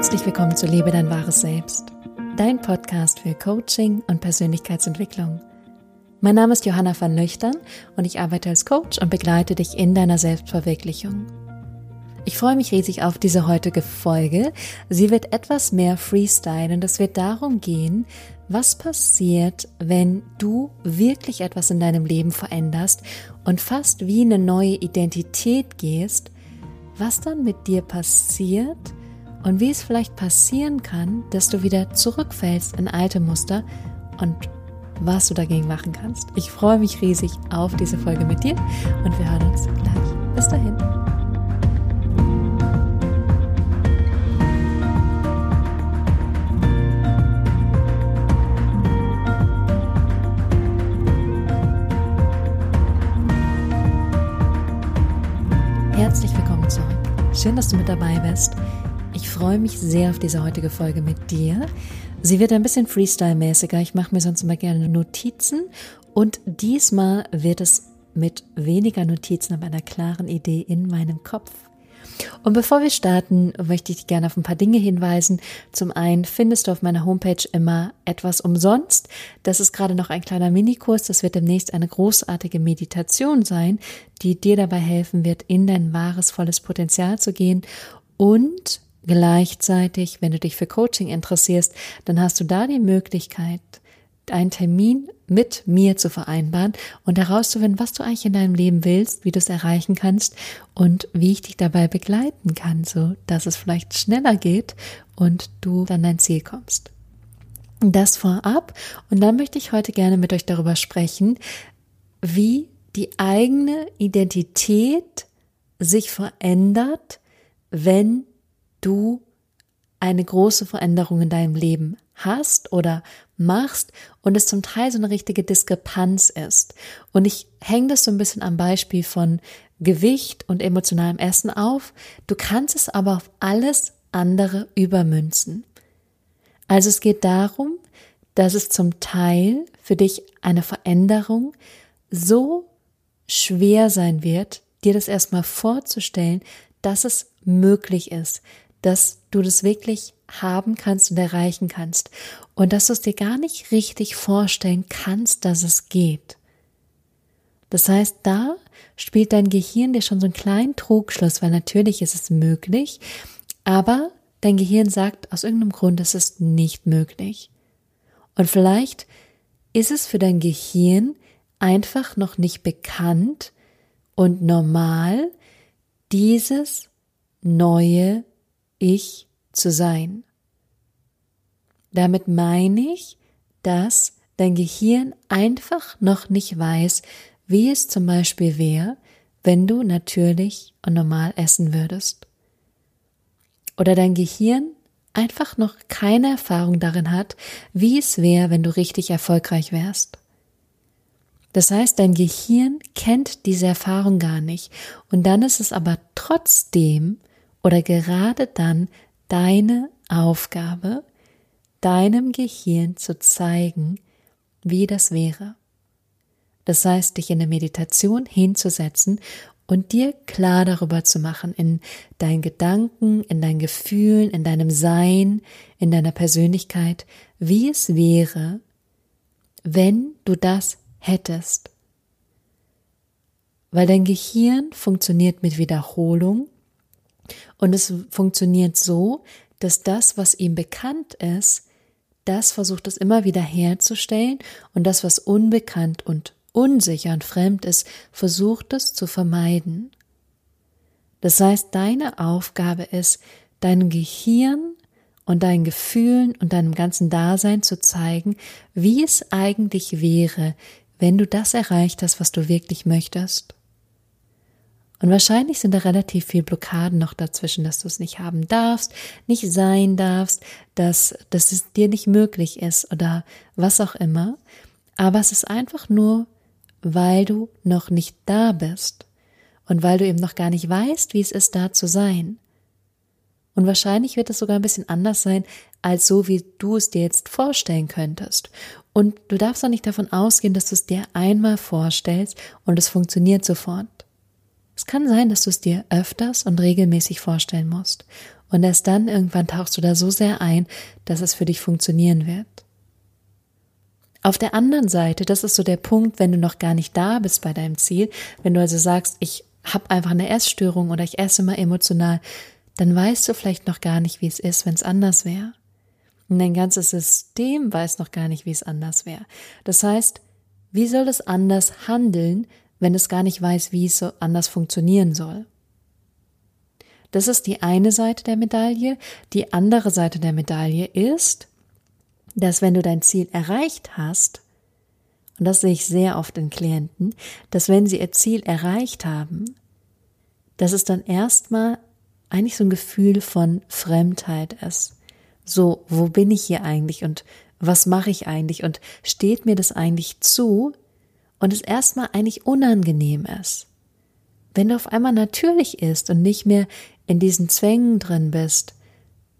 Herzlich willkommen zu Lebe dein wahres Selbst, dein Podcast für Coaching und Persönlichkeitsentwicklung. Mein Name ist Johanna van Löchtern und ich arbeite als Coach und begleite dich in deiner Selbstverwirklichung. Ich freue mich riesig auf diese heutige Folge. Sie wird etwas mehr Freestyle und es wird darum gehen, was passiert, wenn du wirklich etwas in deinem Leben veränderst und fast wie eine neue Identität gehst, was dann mit dir passiert und wie es vielleicht passieren kann, dass du wieder zurückfällst in alte Muster und was du dagegen machen kannst. Ich freue mich riesig auf diese Folge mit dir und wir hören uns gleich. Bis dahin. Herzlich willkommen zurück. Schön, dass du mit dabei bist. Ich freue mich sehr auf diese heutige Folge mit dir. Sie wird ein bisschen Freestyle-mäßiger. Ich mache mir sonst immer gerne Notizen und diesmal wird es mit weniger Notizen, aber einer klaren Idee in meinem Kopf. Und bevor wir starten, möchte ich dich gerne auf ein paar Dinge hinweisen. Zum einen findest du auf meiner Homepage immer etwas umsonst. Das ist gerade noch ein kleiner Minikurs. Das wird demnächst eine großartige Meditation sein, die dir dabei helfen wird, in dein wahres, volles Potenzial zu gehen und Gleichzeitig, wenn du dich für Coaching interessierst, dann hast du da die Möglichkeit, einen Termin mit mir zu vereinbaren und herauszufinden, was du eigentlich in deinem Leben willst, wie du es erreichen kannst und wie ich dich dabei begleiten kann, so dass es vielleicht schneller geht und du dann dein Ziel kommst. Das vorab und dann möchte ich heute gerne mit euch darüber sprechen, wie die eigene Identität sich verändert, wenn du eine große Veränderung in deinem Leben hast oder machst und es zum Teil so eine richtige Diskrepanz ist. Und ich hänge das so ein bisschen am Beispiel von Gewicht und emotionalem Essen auf. Du kannst es aber auf alles andere übermünzen. Also es geht darum, dass es zum Teil für dich eine Veränderung so schwer sein wird, dir das erstmal vorzustellen, dass es möglich ist, dass du das wirklich haben kannst und erreichen kannst und dass du es dir gar nicht richtig vorstellen kannst, dass es geht. Das heißt, da spielt dein Gehirn dir schon so einen kleinen Trugschluss, weil natürlich ist es möglich, aber dein Gehirn sagt aus irgendeinem Grund, es ist nicht möglich. Und vielleicht ist es für dein Gehirn einfach noch nicht bekannt und normal, dieses neue ich zu sein. Damit meine ich, dass dein Gehirn einfach noch nicht weiß, wie es zum Beispiel wäre, wenn du natürlich und normal essen würdest. Oder dein Gehirn einfach noch keine Erfahrung darin hat, wie es wäre, wenn du richtig erfolgreich wärst. Das heißt, dein Gehirn kennt diese Erfahrung gar nicht und dann ist es aber trotzdem oder gerade dann deine Aufgabe, deinem Gehirn zu zeigen, wie das wäre. Das heißt, dich in der Meditation hinzusetzen und dir klar darüber zu machen, in deinen Gedanken, in deinen Gefühlen, in deinem Sein, in deiner Persönlichkeit, wie es wäre, wenn du das hättest. Weil dein Gehirn funktioniert mit Wiederholung und es funktioniert so, dass das, was ihm bekannt ist, das versucht es immer wieder herzustellen und das, was unbekannt und unsicher und fremd ist, versucht es zu vermeiden. Das heißt, deine Aufgabe ist, deinem Gehirn und deinen Gefühlen und deinem ganzen Dasein zu zeigen, wie es eigentlich wäre, wenn du das erreicht hast, was du wirklich möchtest. Und wahrscheinlich sind da relativ viel Blockaden noch dazwischen, dass du es nicht haben darfst, nicht sein darfst, dass, dass es dir nicht möglich ist oder was auch immer. Aber es ist einfach nur, weil du noch nicht da bist und weil du eben noch gar nicht weißt, wie es ist, da zu sein. Und wahrscheinlich wird es sogar ein bisschen anders sein, als so, wie du es dir jetzt vorstellen könntest. Und du darfst auch nicht davon ausgehen, dass du es dir einmal vorstellst und es funktioniert sofort. Es kann sein, dass du es dir öfters und regelmäßig vorstellen musst. Und erst dann irgendwann tauchst du da so sehr ein, dass es für dich funktionieren wird. Auf der anderen Seite, das ist so der Punkt, wenn du noch gar nicht da bist bei deinem Ziel, wenn du also sagst, ich habe einfach eine Essstörung oder ich esse immer emotional, dann weißt du vielleicht noch gar nicht, wie es ist, wenn es anders wäre. Und dein ganzes System weiß noch gar nicht, wie es anders wäre. Das heißt, wie soll es anders handeln, wenn es gar nicht weiß, wie es so anders funktionieren soll? Das ist die eine Seite der Medaille. Die andere Seite der Medaille ist, dass wenn du dein Ziel erreicht hast, und das sehe ich sehr oft in Klienten, dass wenn sie ihr Ziel erreicht haben, dass es dann erstmal eigentlich so ein Gefühl von Fremdheit ist. So, wo bin ich hier eigentlich und was mache ich eigentlich und steht mir das eigentlich zu und es erstmal eigentlich unangenehm ist. Wenn du auf einmal natürlich ist und nicht mehr in diesen Zwängen drin bist,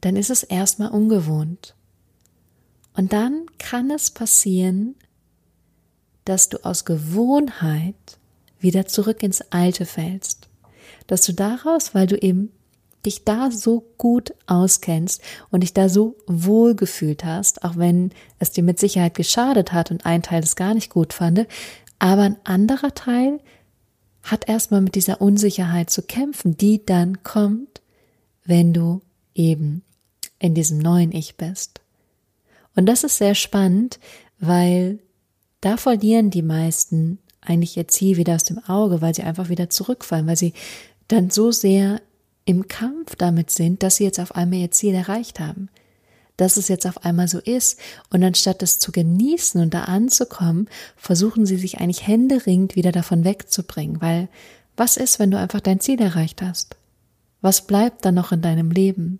dann ist es erstmal ungewohnt. Und dann kann es passieren, dass du aus Gewohnheit wieder zurück ins Alte fällst. Dass du daraus, weil du eben dich da so gut auskennst und dich da so wohl gefühlt hast, auch wenn es dir mit Sicherheit geschadet hat und ein Teil es gar nicht gut fand, aber ein anderer Teil hat erstmal mit dieser Unsicherheit zu kämpfen, die dann kommt, wenn du eben in diesem neuen Ich bist. Und das ist sehr spannend, weil da verlieren die meisten eigentlich ihr Ziel wieder aus dem Auge, weil sie einfach wieder zurückfallen, weil sie dann so sehr im Kampf damit sind, dass sie jetzt auf einmal ihr Ziel erreicht haben. Dass es jetzt auf einmal so ist. Und anstatt das zu genießen und da anzukommen, versuchen sie sich eigentlich händeringend wieder davon wegzubringen. Weil was ist, wenn du einfach dein Ziel erreicht hast? Was bleibt dann noch in deinem Leben?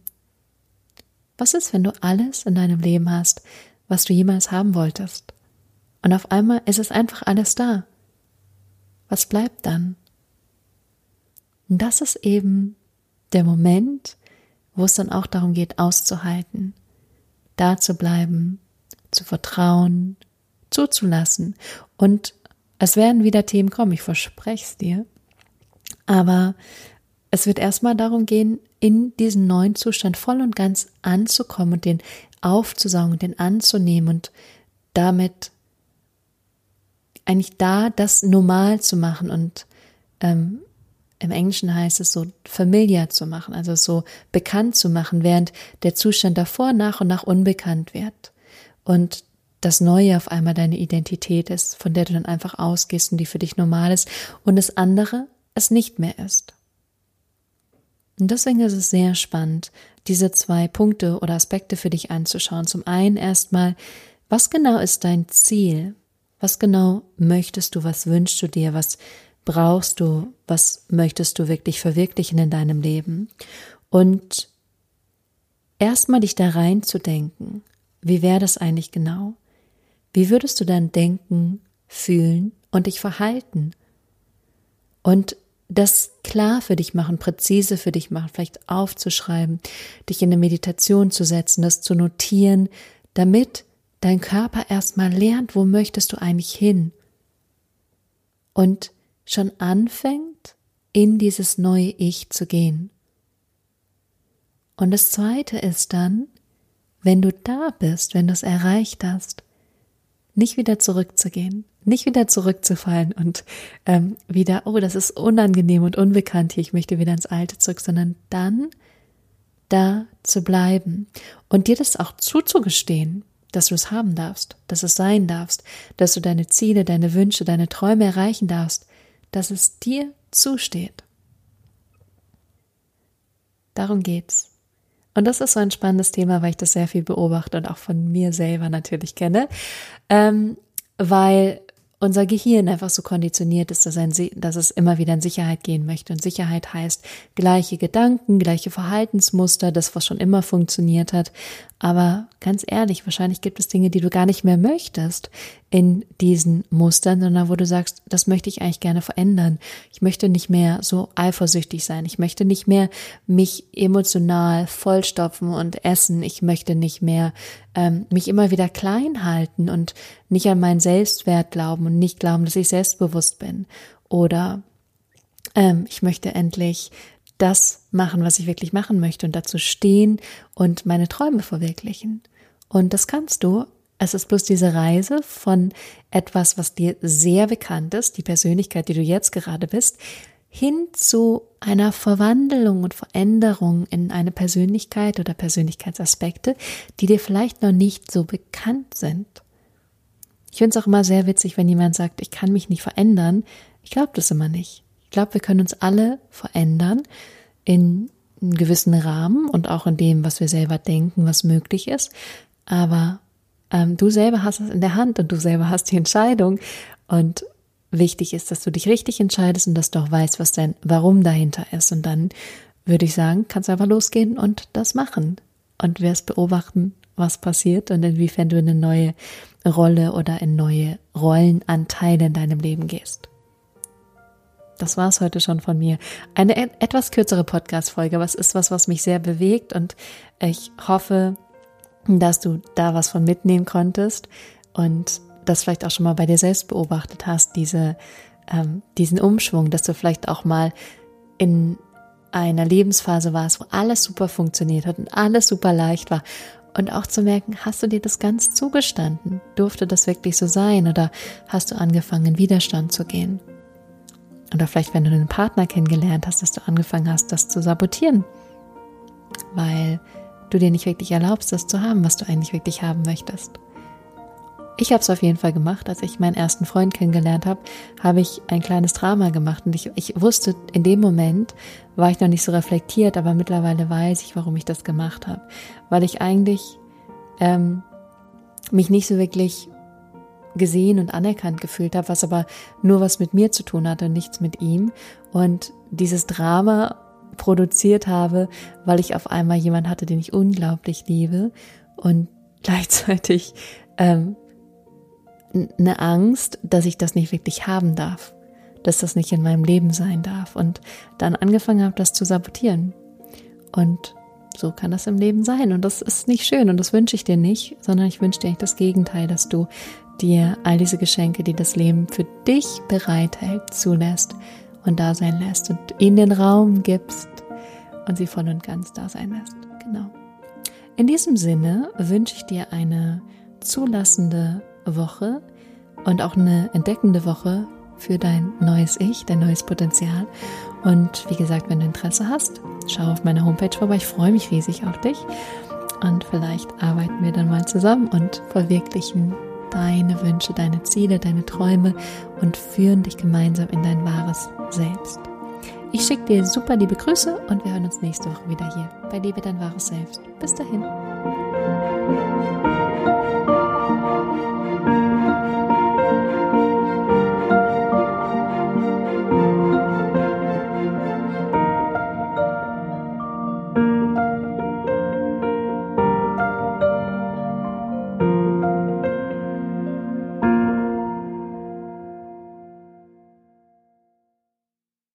Was ist, wenn du alles in deinem Leben hast, was du jemals haben wolltest? Und auf einmal ist es einfach alles da. Was bleibt dann? Und das ist eben der Moment, wo es dann auch darum geht, auszuhalten, da zu bleiben, zu vertrauen, zuzulassen. Und es werden wieder Themen kommen, ich verspreche es dir. Aber es wird erstmal darum gehen, in diesen neuen Zustand voll und ganz anzukommen und den aufzusaugen, den anzunehmen und damit eigentlich da das normal zu machen und ähm, im Englischen heißt es so familiar zu machen, also so bekannt zu machen, während der Zustand davor nach und nach unbekannt wird. Und das Neue auf einmal deine Identität ist, von der du dann einfach ausgehst und die für dich normal ist und das andere es nicht mehr ist. Und deswegen ist es sehr spannend, diese zwei Punkte oder Aspekte für dich anzuschauen. Zum einen erstmal, was genau ist dein Ziel? Was genau möchtest du? Was wünschst du dir? Was brauchst du, was möchtest du wirklich verwirklichen in deinem Leben und erstmal dich da reinzudenken. Wie wäre das eigentlich genau? Wie würdest du dann denken, fühlen und dich verhalten? Und das klar für dich machen, präzise für dich machen, vielleicht aufzuschreiben, dich in eine Meditation zu setzen, das zu notieren, damit dein Körper erstmal lernt, wo möchtest du eigentlich hin? Und schon anfängt, in dieses neue Ich zu gehen. Und das Zweite ist dann, wenn du da bist, wenn du es erreicht hast, nicht wieder zurückzugehen, nicht wieder zurückzufallen und ähm, wieder, oh, das ist unangenehm und unbekannt hier, ich möchte wieder ins Alte zurück, sondern dann da zu bleiben und dir das auch zuzugestehen, dass du es haben darfst, dass es sein darfst, dass du deine Ziele, deine Wünsche, deine Träume erreichen darfst, dass es dir zusteht. Darum geht's. Und das ist so ein spannendes Thema, weil ich das sehr viel beobachte und auch von mir selber natürlich kenne, ähm, weil unser Gehirn einfach so konditioniert ist, dass, ein, dass es immer wieder in Sicherheit gehen möchte. Und Sicherheit heißt gleiche Gedanken, gleiche Verhaltensmuster, das, was schon immer funktioniert hat. Aber ganz ehrlich, wahrscheinlich gibt es Dinge, die du gar nicht mehr möchtest in diesen Mustern, sondern wo du sagst, das möchte ich eigentlich gerne verändern. Ich möchte nicht mehr so eifersüchtig sein. Ich möchte nicht mehr mich emotional vollstopfen und essen. Ich möchte nicht mehr ähm, mich immer wieder klein halten und nicht an meinen Selbstwert glauben und nicht glauben, dass ich selbstbewusst bin. Oder ähm, ich möchte endlich das machen, was ich wirklich machen möchte und dazu stehen und meine Träume verwirklichen. Und das kannst du. Es ist bloß diese Reise von etwas, was dir sehr bekannt ist, die Persönlichkeit, die du jetzt gerade bist, hin zu einer Verwandlung und Veränderung in eine Persönlichkeit oder Persönlichkeitsaspekte, die dir vielleicht noch nicht so bekannt sind. Ich finde es auch immer sehr witzig, wenn jemand sagt, ich kann mich nicht verändern. Ich glaube das immer nicht. Ich glaube, wir können uns alle verändern in einem gewissen Rahmen und auch in dem, was wir selber denken, was möglich ist. Aber ähm, du selber hast es in der Hand und du selber hast die Entscheidung. Und wichtig ist, dass du dich richtig entscheidest und dass du auch weißt, was dein Warum dahinter ist. Und dann würde ich sagen, kannst du einfach losgehen und das machen. Und wirst beobachten, was passiert und inwiefern du in eine neue Rolle oder in neue Rollenanteile in deinem Leben gehst. Das war es heute schon von mir. Eine etwas kürzere Podcast-Folge, aber ist was, was mich sehr bewegt und ich hoffe, dass du da was von mitnehmen konntest und das vielleicht auch schon mal bei dir selbst beobachtet hast, diese, ähm, diesen Umschwung, dass du vielleicht auch mal in einer Lebensphase warst, wo alles super funktioniert hat und alles super leicht war. Und auch zu merken, hast du dir das ganz zugestanden? Durfte das wirklich so sein? Oder hast du angefangen, in Widerstand zu gehen? Oder vielleicht, wenn du einen Partner kennengelernt hast, dass du angefangen hast, das zu sabotieren. Weil du dir nicht wirklich erlaubst, das zu haben, was du eigentlich wirklich haben möchtest. Ich habe es auf jeden Fall gemacht. Als ich meinen ersten Freund kennengelernt habe, habe ich ein kleines Drama gemacht. Und ich, ich wusste, in dem Moment war ich noch nicht so reflektiert, aber mittlerweile weiß ich, warum ich das gemacht habe. Weil ich eigentlich ähm, mich nicht so wirklich gesehen und anerkannt gefühlt habe, was aber nur was mit mir zu tun hatte und nichts mit ihm. Und dieses Drama produziert habe, weil ich auf einmal jemand hatte, den ich unglaublich liebe und gleichzeitig ähm, eine Angst, dass ich das nicht wirklich haben darf, dass das nicht in meinem Leben sein darf und dann angefangen habe, das zu sabotieren. Und so kann das im Leben sein und das ist nicht schön und das wünsche ich dir nicht, sondern ich wünsche dir eigentlich das Gegenteil, dass du dir all diese Geschenke, die das Leben für dich bereithält, zulässt und da sein lässt und ihnen den Raum gibst und sie voll und ganz da sein lässt. Genau. In diesem Sinne wünsche ich dir eine zulassende Woche und auch eine entdeckende Woche für dein neues Ich, dein neues Potenzial. Und wie gesagt, wenn du Interesse hast, schau auf meiner Homepage vorbei. Ich freue mich riesig auf dich. Und vielleicht arbeiten wir dann mal zusammen und verwirklichen deine Wünsche, deine Ziele, deine Träume und führen dich gemeinsam in dein wahres Selbst. Ich schicke dir super liebe Grüße und wir hören uns nächste Woche wieder hier bei Liebe dein wahres Selbst. Bis dahin.